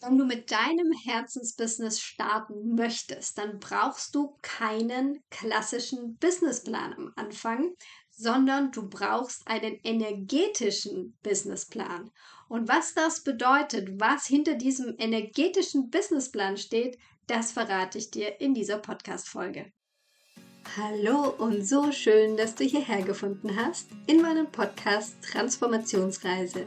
Wenn du mit deinem Herzensbusiness starten möchtest, dann brauchst du keinen klassischen Businessplan am Anfang, sondern du brauchst einen energetischen Businessplan. Und was das bedeutet, was hinter diesem energetischen Businessplan steht, das verrate ich dir in dieser Podcast-Folge. Hallo und so schön, dass du hierher gefunden hast in meinem Podcast Transformationsreise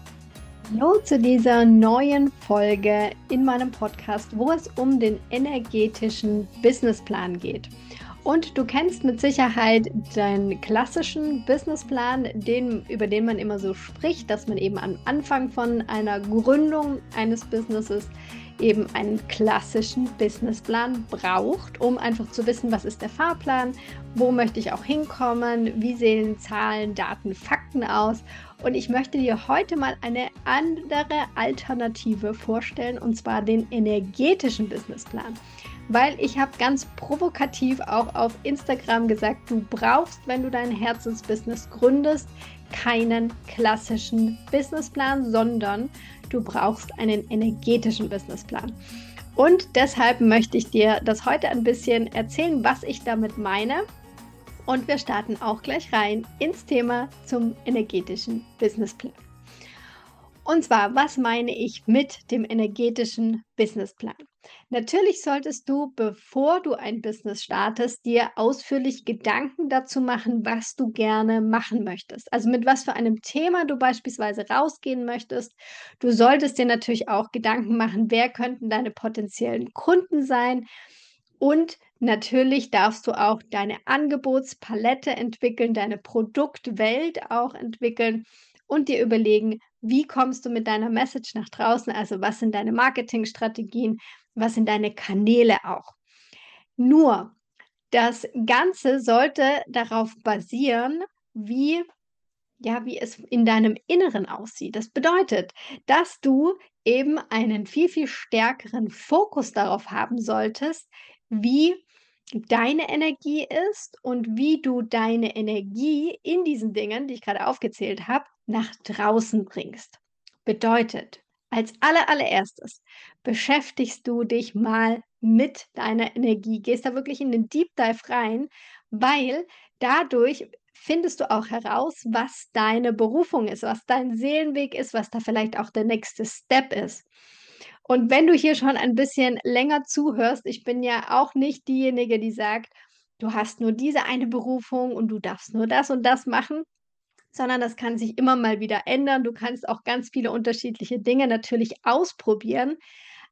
Hallo zu dieser neuen Folge in meinem Podcast, wo es um den energetischen Businessplan geht. Und du kennst mit Sicherheit deinen klassischen Businessplan, den, über den man immer so spricht, dass man eben am Anfang von einer Gründung eines Businesses eben einen klassischen Businessplan braucht, um einfach zu wissen, was ist der Fahrplan, wo möchte ich auch hinkommen, wie sehen Zahlen, Daten, Fakten aus. Und ich möchte dir heute mal eine andere Alternative vorstellen, und zwar den energetischen Businessplan. Weil ich habe ganz provokativ auch auf Instagram gesagt, du brauchst, wenn du dein Herzensbusiness gründest, keinen klassischen Businessplan, sondern du brauchst einen energetischen Businessplan. Und deshalb möchte ich dir das heute ein bisschen erzählen, was ich damit meine. Und wir starten auch gleich rein ins Thema zum energetischen Businessplan. Und zwar, was meine ich mit dem energetischen Businessplan? Natürlich solltest du, bevor du ein Business startest, dir ausführlich Gedanken dazu machen, was du gerne machen möchtest. Also mit was für einem Thema du beispielsweise rausgehen möchtest. Du solltest dir natürlich auch Gedanken machen, wer könnten deine potenziellen Kunden sein. Und natürlich darfst du auch deine Angebotspalette entwickeln, deine Produktwelt auch entwickeln und dir überlegen, wie kommst du mit deiner Message nach draußen? Also was sind deine Marketingstrategien? Was sind deine Kanäle auch? Nur, das Ganze sollte darauf basieren, wie ja, wie es in deinem Inneren aussieht. Das bedeutet, dass du eben einen viel, viel stärkeren Fokus darauf haben solltest, wie deine Energie ist und wie du deine Energie in diesen Dingen, die ich gerade aufgezählt habe, nach draußen bringst. Bedeutet, als aller, allererstes beschäftigst du dich mal mit deiner Energie, gehst da wirklich in den Deep Dive rein, weil dadurch findest du auch heraus, was deine Berufung ist, was dein Seelenweg ist, was da vielleicht auch der nächste Step ist. Und wenn du hier schon ein bisschen länger zuhörst, ich bin ja auch nicht diejenige, die sagt, du hast nur diese eine Berufung und du darfst nur das und das machen, sondern das kann sich immer mal wieder ändern. Du kannst auch ganz viele unterschiedliche Dinge natürlich ausprobieren.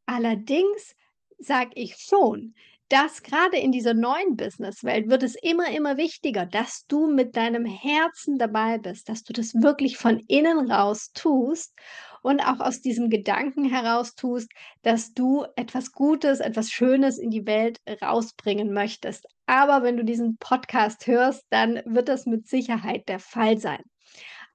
Allerdings sage ich schon, dass gerade in dieser neuen Businesswelt wird es immer, immer wichtiger, dass du mit deinem Herzen dabei bist, dass du das wirklich von innen raus tust und auch aus diesem Gedanken heraus tust, dass du etwas Gutes, etwas Schönes in die Welt rausbringen möchtest. Aber wenn du diesen Podcast hörst, dann wird das mit Sicherheit der Fall sein.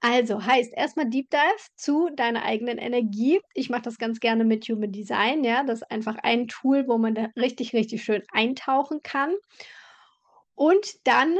Also heißt erstmal Deep Dive zu deiner eigenen Energie. Ich mache das ganz gerne mit Human Design, ja, das ist einfach ein Tool, wo man da richtig richtig schön eintauchen kann. Und dann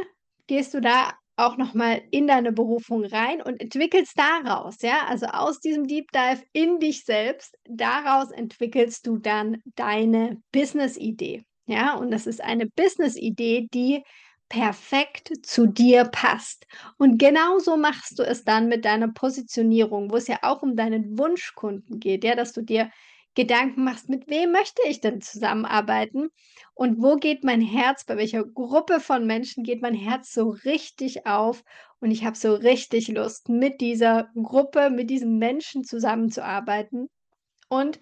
gehst du da auch noch mal in deine Berufung rein und entwickelst daraus, ja, also aus diesem Deep Dive in dich selbst, daraus entwickelst du dann deine Business Idee. Ja, und das ist eine Business Idee, die perfekt zu dir passt. Und genauso machst du es dann mit deiner Positionierung, wo es ja auch um deinen Wunschkunden geht, ja, dass du dir Gedanken machst, mit wem möchte ich denn zusammenarbeiten und wo geht mein Herz, bei welcher Gruppe von Menschen geht mein Herz so richtig auf und ich habe so richtig Lust, mit dieser Gruppe, mit diesem Menschen zusammenzuarbeiten. Und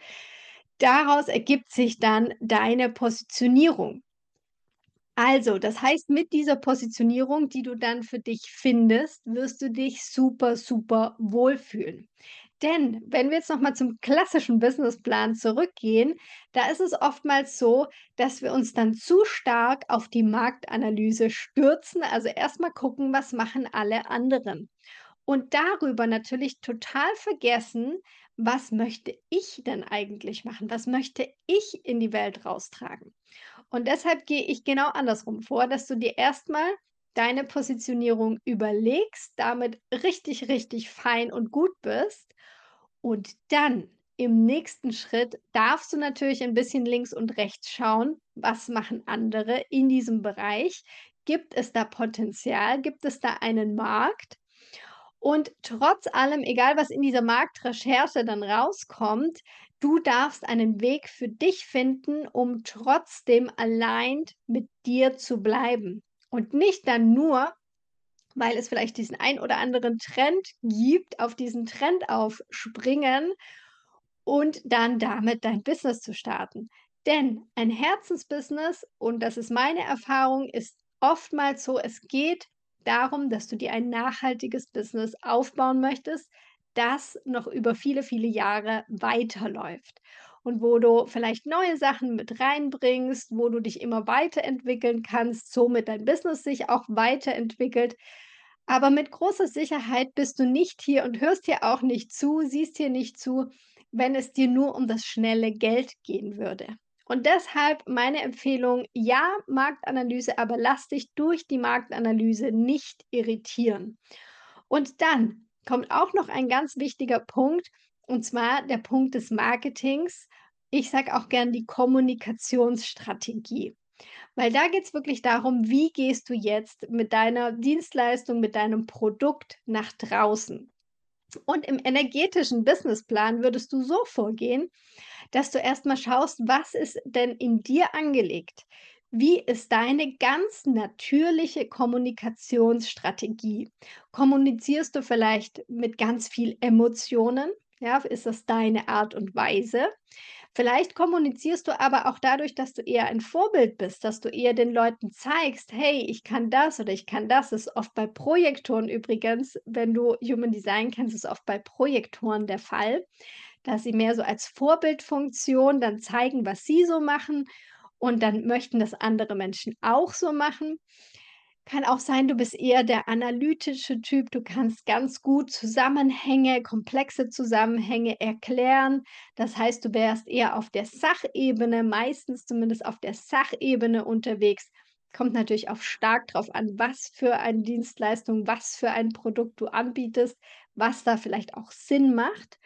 daraus ergibt sich dann deine Positionierung. Also, das heißt, mit dieser Positionierung, die du dann für dich findest, wirst du dich super, super wohlfühlen. Denn wenn wir jetzt noch mal zum klassischen Businessplan zurückgehen, da ist es oftmals so, dass wir uns dann zu stark auf die Marktanalyse stürzen. Also erst mal gucken, was machen alle anderen. Und darüber natürlich total vergessen, was möchte ich denn eigentlich machen? Was möchte ich in die Welt raustragen? Und deshalb gehe ich genau andersrum vor, dass du dir erst mal deine Positionierung überlegst, damit richtig, richtig fein und gut bist und dann im nächsten Schritt darfst du natürlich ein bisschen links und rechts schauen, was machen andere in diesem Bereich? Gibt es da Potenzial? Gibt es da einen Markt? Und trotz allem, egal was in dieser Marktrecherche dann rauskommt, du darfst einen Weg für dich finden, um trotzdem allein mit dir zu bleiben. Und nicht dann nur, weil es vielleicht diesen ein oder anderen Trend gibt, auf diesen Trend aufspringen und dann damit dein Business zu starten. Denn ein Herzensbusiness, und das ist meine Erfahrung, ist oftmals so, es geht darum, dass du dir ein nachhaltiges Business aufbauen möchtest, das noch über viele, viele Jahre weiterläuft und wo du vielleicht neue Sachen mit reinbringst, wo du dich immer weiterentwickeln kannst, somit dein Business sich auch weiterentwickelt. Aber mit großer Sicherheit bist du nicht hier und hörst hier auch nicht zu, siehst hier nicht zu, wenn es dir nur um das schnelle Geld gehen würde. Und deshalb meine Empfehlung, ja, Marktanalyse, aber lass dich durch die Marktanalyse nicht irritieren. Und dann kommt auch noch ein ganz wichtiger Punkt, und zwar der Punkt des Marketings. Ich sage auch gern die Kommunikationsstrategie. Weil da geht es wirklich darum, wie gehst du jetzt mit deiner Dienstleistung, mit deinem Produkt nach draußen. Und im energetischen Businessplan würdest du so vorgehen, dass du erstmal schaust, was ist denn in dir angelegt? Wie ist deine ganz natürliche Kommunikationsstrategie? Kommunizierst du vielleicht mit ganz viel Emotionen? Ja, ist das deine Art und Weise? Vielleicht kommunizierst du aber auch dadurch, dass du eher ein Vorbild bist, dass du eher den Leuten zeigst, hey, ich kann das oder ich kann das. Das ist oft bei Projektoren übrigens, wenn du Human Design kennst, ist oft bei Projektoren der Fall, dass sie mehr so als Vorbildfunktion dann zeigen, was sie so machen und dann möchten das andere Menschen auch so machen. Kann auch sein, du bist eher der analytische Typ. Du kannst ganz gut Zusammenhänge, komplexe Zusammenhänge erklären. Das heißt, du wärst eher auf der Sachebene, meistens zumindest auf der Sachebene unterwegs. Kommt natürlich auch stark darauf an, was für eine Dienstleistung, was für ein Produkt du anbietest, was da vielleicht auch Sinn macht.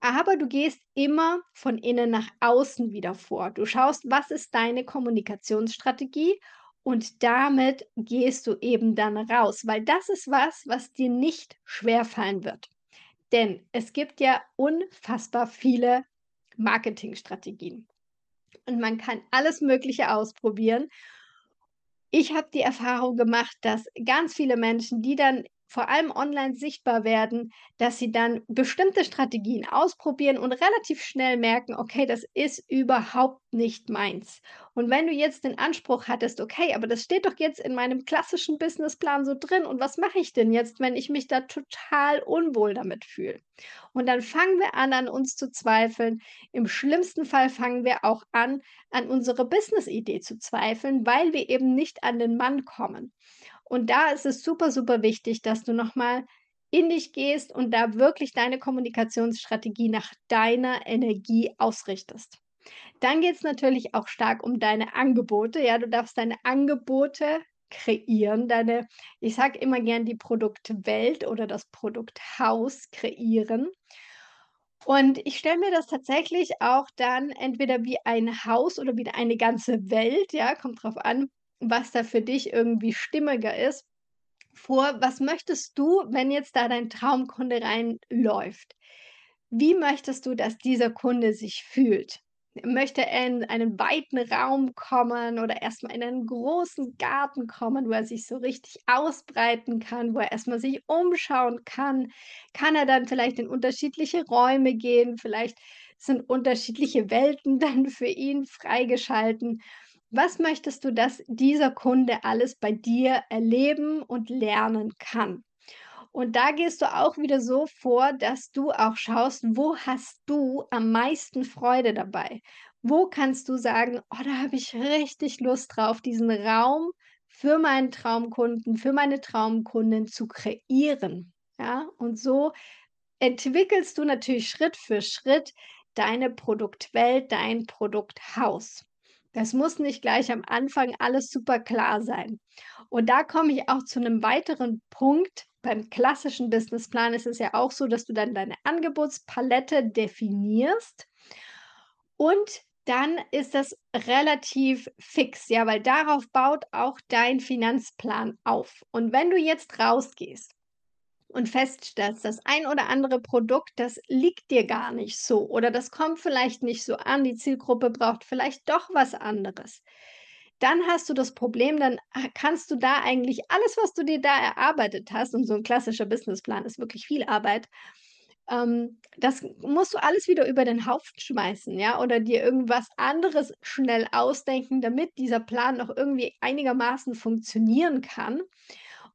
Aber du gehst immer von innen nach außen wieder vor. Du schaust, was ist deine Kommunikationsstrategie und damit gehst du eben dann raus, weil das ist was, was dir nicht schwerfallen wird. Denn es gibt ja unfassbar viele Marketingstrategien. Und man kann alles Mögliche ausprobieren. Ich habe die Erfahrung gemacht, dass ganz viele Menschen, die dann vor allem online sichtbar werden, dass sie dann bestimmte Strategien ausprobieren und relativ schnell merken, okay, das ist überhaupt nicht meins. Und wenn du jetzt den Anspruch hattest, okay, aber das steht doch jetzt in meinem klassischen Businessplan so drin und was mache ich denn jetzt, wenn ich mich da total unwohl damit fühle? Und dann fangen wir an, an uns zu zweifeln. Im schlimmsten Fall fangen wir auch an, an unsere Business-Idee zu zweifeln, weil wir eben nicht an den Mann kommen. Und da ist es super, super wichtig, dass du nochmal in dich gehst und da wirklich deine Kommunikationsstrategie nach deiner Energie ausrichtest. Dann geht es natürlich auch stark um deine Angebote. Ja, du darfst deine Angebote kreieren, deine, ich sage immer gern die Produktwelt oder das Produkthaus kreieren. Und ich stelle mir das tatsächlich auch dann entweder wie ein Haus oder wie eine ganze Welt, ja, kommt drauf an, was da für dich irgendwie stimmiger ist, vor. Was möchtest du, wenn jetzt da dein Traumkunde reinläuft? Wie möchtest du, dass dieser Kunde sich fühlt? Möchte er in einen weiten Raum kommen oder erstmal in einen großen Garten kommen, wo er sich so richtig ausbreiten kann, wo er erstmal sich umschauen kann? Kann er dann vielleicht in unterschiedliche Räume gehen? Vielleicht sind unterschiedliche Welten dann für ihn freigeschalten. Was möchtest du, dass dieser Kunde alles bei dir erleben und lernen kann? Und da gehst du auch wieder so vor, dass du auch schaust, wo hast du am meisten Freude dabei? Wo kannst du sagen: „Oh, da habe ich richtig Lust drauf, diesen Raum für meinen Traumkunden, für meine Traumkundin zu kreieren?“ Ja, und so entwickelst du natürlich Schritt für Schritt deine Produktwelt, dein Produkthaus. Das muss nicht gleich am Anfang alles super klar sein. Und da komme ich auch zu einem weiteren Punkt. Beim klassischen Businessplan ist es ja auch so, dass du dann deine Angebotspalette definierst und dann ist das relativ fix, ja, weil darauf baut auch dein Finanzplan auf. Und wenn du jetzt rausgehst und feststellst, das ein oder andere Produkt, das liegt dir gar nicht so oder das kommt vielleicht nicht so an, die Zielgruppe braucht vielleicht doch was anderes. Dann hast du das Problem, dann ah, kannst du da eigentlich alles, was du dir da erarbeitet hast, und so ein klassischer Businessplan ist wirklich viel Arbeit, ähm, das musst du alles wieder über den Haufen schmeißen, ja, oder dir irgendwas anderes schnell ausdenken, damit dieser Plan noch irgendwie einigermaßen funktionieren kann.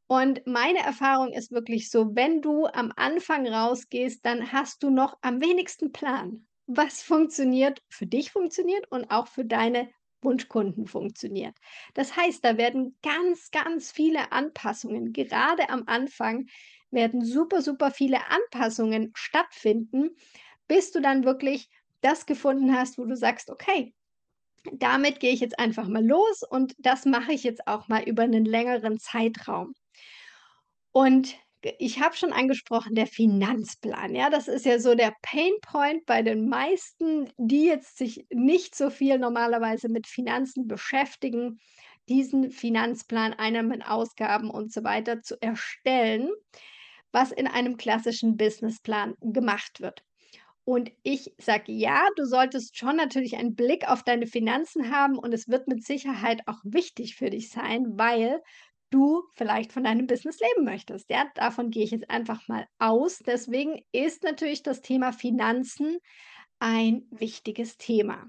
Und meine Erfahrung ist wirklich so, wenn du am Anfang rausgehst, dann hast du noch am wenigsten Plan, was funktioniert, für dich funktioniert und auch für deine Wunschkunden funktioniert. Das heißt, da werden ganz, ganz viele Anpassungen, gerade am Anfang werden super, super viele Anpassungen stattfinden, bis du dann wirklich das gefunden hast, wo du sagst, okay, damit gehe ich jetzt einfach mal los und das mache ich jetzt auch mal über einen längeren Zeitraum. Und ich habe schon angesprochen, der Finanzplan. Ja, das ist ja so der Painpoint bei den meisten, die jetzt sich nicht so viel normalerweise mit Finanzen beschäftigen, diesen Finanzplan, Einnahmen, Ausgaben und so weiter zu erstellen, was in einem klassischen Businessplan gemacht wird. Und ich sage ja, du solltest schon natürlich einen Blick auf deine Finanzen haben und es wird mit Sicherheit auch wichtig für dich sein, weil du vielleicht von deinem Business leben möchtest. Ja, davon gehe ich jetzt einfach mal aus. Deswegen ist natürlich das Thema Finanzen ein wichtiges Thema.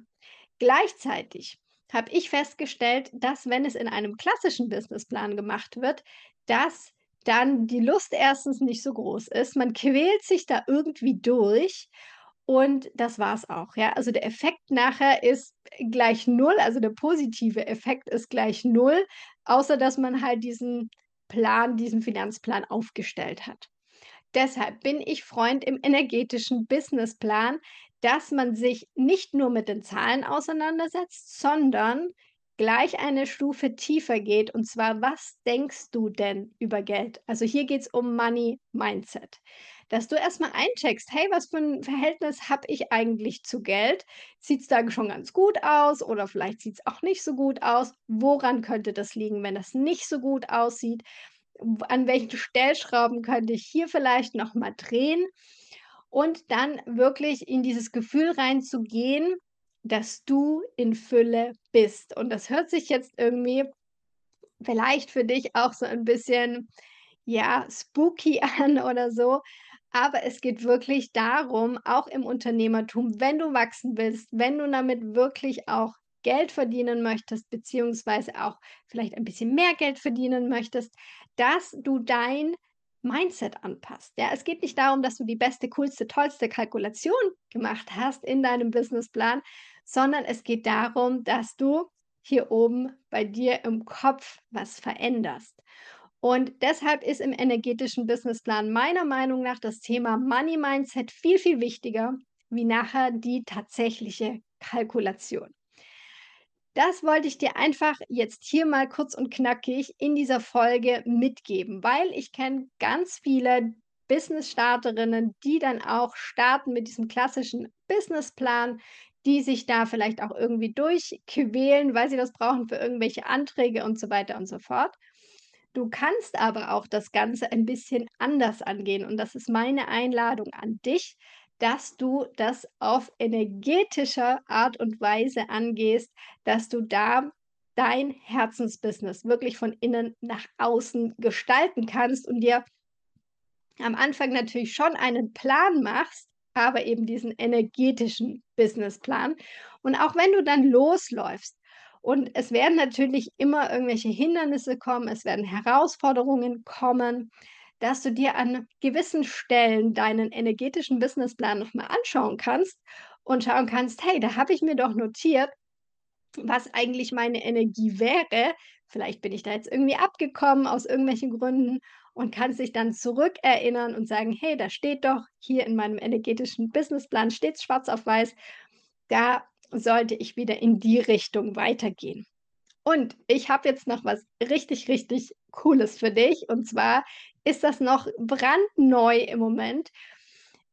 Gleichzeitig habe ich festgestellt, dass wenn es in einem klassischen Businessplan gemacht wird, dass dann die Lust erstens nicht so groß ist. Man quält sich da irgendwie durch und das war's auch, ja. Also, der Effekt nachher ist gleich null, also, der positive Effekt ist gleich null, außer dass man halt diesen Plan diesen Finanzplan aufgestellt hat. Deshalb bin ich Freund im energetischen Businessplan, dass man sich nicht nur mit den Zahlen auseinandersetzt, sondern gleich eine Stufe tiefer geht. Und zwar, was denkst du denn über Geld? Also hier geht es um Money Mindset. Dass du erstmal eincheckst, hey, was für ein Verhältnis habe ich eigentlich zu Geld? Sieht es da schon ganz gut aus oder vielleicht sieht es auch nicht so gut aus? Woran könnte das liegen, wenn das nicht so gut aussieht? An welchen Stellschrauben könnte ich hier vielleicht nochmal drehen? Und dann wirklich in dieses Gefühl reinzugehen, dass du in Fülle bist. Und das hört sich jetzt irgendwie vielleicht für dich auch so ein bisschen, ja, spooky an oder so. Aber es geht wirklich darum, auch im Unternehmertum, wenn du wachsen willst, wenn du damit wirklich auch Geld verdienen möchtest, beziehungsweise auch vielleicht ein bisschen mehr Geld verdienen möchtest, dass du dein Mindset anpasst. Ja, es geht nicht darum, dass du die beste, coolste, tollste Kalkulation gemacht hast in deinem Businessplan, sondern es geht darum, dass du hier oben bei dir im Kopf was veränderst. Und deshalb ist im energetischen Businessplan meiner Meinung nach das Thema Money Mindset viel, viel wichtiger wie nachher die tatsächliche Kalkulation. Das wollte ich dir einfach jetzt hier mal kurz und knackig in dieser Folge mitgeben, weil ich kenne ganz viele Business-Starterinnen, die dann auch starten mit diesem klassischen Businessplan, die sich da vielleicht auch irgendwie durchquälen, weil sie das brauchen für irgendwelche Anträge und so weiter und so fort. Du kannst aber auch das Ganze ein bisschen anders angehen und das ist meine Einladung an dich, dass du das auf energetischer Art und Weise angehst, dass du da dein Herzensbusiness wirklich von innen nach außen gestalten kannst und dir am Anfang natürlich schon einen Plan machst, aber eben diesen energetischen Businessplan. Und auch wenn du dann losläufst und es werden natürlich immer irgendwelche Hindernisse kommen, es werden Herausforderungen kommen, dass du dir an gewissen Stellen deinen energetischen Businessplan noch mal anschauen kannst und schauen kannst: „Hey, da habe ich mir doch notiert, was eigentlich meine Energie wäre. Vielleicht bin ich da jetzt irgendwie abgekommen aus irgendwelchen Gründen und kannst dich dann zurückerinnern und sagen: „Hey, da steht doch hier in meinem energetischen Businessplan steht's schwarz auf weiß, da sollte ich wieder in die Richtung weitergehen.“ Und ich habe jetzt noch was richtig, richtig Cooles für dich. Und zwar ist das noch brandneu im Moment.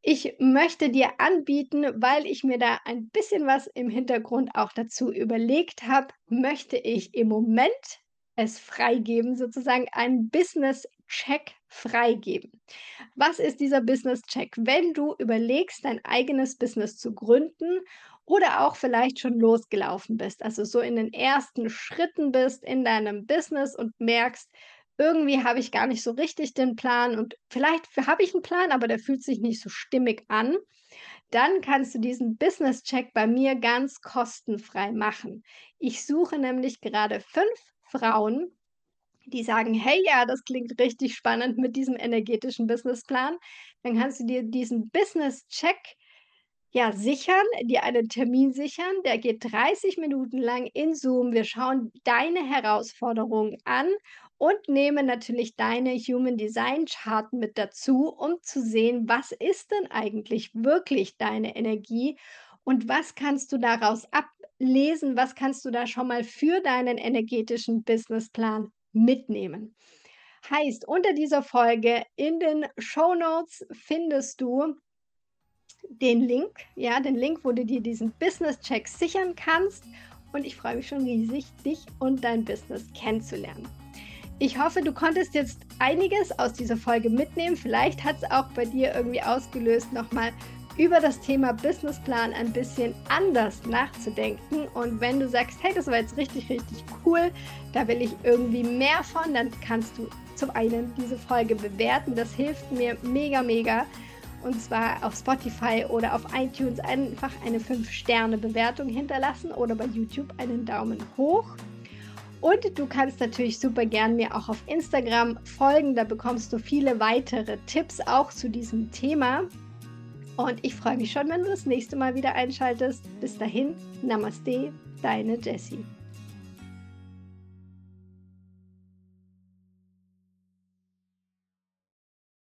Ich möchte dir anbieten, weil ich mir da ein bisschen was im Hintergrund auch dazu überlegt habe, möchte ich im Moment es freigeben, sozusagen einen Business-Check freigeben. Was ist dieser Business-Check? Wenn du überlegst, dein eigenes Business zu gründen oder auch vielleicht schon losgelaufen bist, also so in den ersten Schritten bist in deinem Business und merkst, irgendwie habe ich gar nicht so richtig den Plan und vielleicht habe ich einen Plan, aber der fühlt sich nicht so stimmig an. Dann kannst du diesen Business-Check bei mir ganz kostenfrei machen. Ich suche nämlich gerade fünf Frauen, die sagen: „Hey, ja, das klingt richtig spannend mit diesem energetischen Businessplan.“ Dann kannst du dir diesen Business-Check ja, sichern, dir einen Termin sichern, der geht 30 Minuten lang in Zoom. Wir schauen deine Herausforderungen an und nehmen natürlich deine Human Design Chart mit dazu, um zu sehen, was ist denn eigentlich wirklich deine Energie und was kannst du daraus ablesen, was kannst du da schon mal für deinen energetischen Businessplan mitnehmen. Heißt, unter dieser Folge in den Show Notes findest du den Link, ja, den Link, wo du dir diesen Business-Check sichern kannst. Und ich freue mich schon riesig, dich und dein Business kennenzulernen. Ich hoffe, du konntest jetzt einiges aus dieser Folge mitnehmen. Vielleicht hat es auch bei dir irgendwie ausgelöst, nochmal über das Thema Businessplan ein bisschen anders nachzudenken. Und wenn du sagst, hey, das war jetzt richtig, richtig cool, da will ich irgendwie mehr von, dann kannst du zum einen diese Folge bewerten. Das hilft mir mega, mega und zwar auf Spotify oder auf iTunes einfach eine 5-Sterne-Bewertung hinterlassen oder bei YouTube einen Daumen hoch. Und du kannst natürlich super gern mir auch auf Instagram folgen, da bekommst du viele weitere Tipps auch zu diesem Thema. Und ich freue mich schon, wenn du das nächste Mal wieder einschaltest. Bis dahin, Namaste, deine Jessie.